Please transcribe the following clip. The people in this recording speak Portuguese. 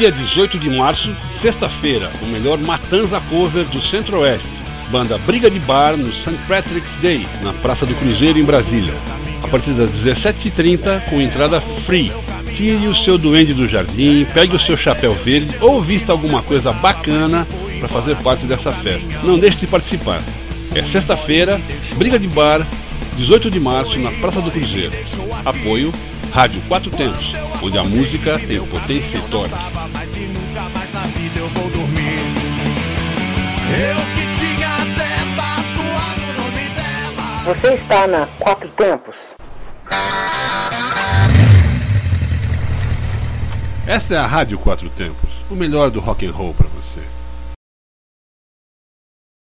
Dia 18 de março, sexta-feira, o melhor Matanza Cover do Centro-Oeste. Banda Briga de Bar no St. Patrick's Day, na Praça do Cruzeiro, em Brasília. A partir das 17h30, com entrada free. Tire o seu duende do jardim, pegue o seu chapéu verde ou vista alguma coisa bacana para fazer parte dessa festa. Não deixe de participar. É sexta-feira, Briga de Bar, 18 de março, na Praça do Cruzeiro. Apoio Rádio Quatro Tempos, onde a música tem potência e torque. Você está na Quatro Tempos. Essa é a Rádio Quatro Tempos, o melhor do rock and roll para você.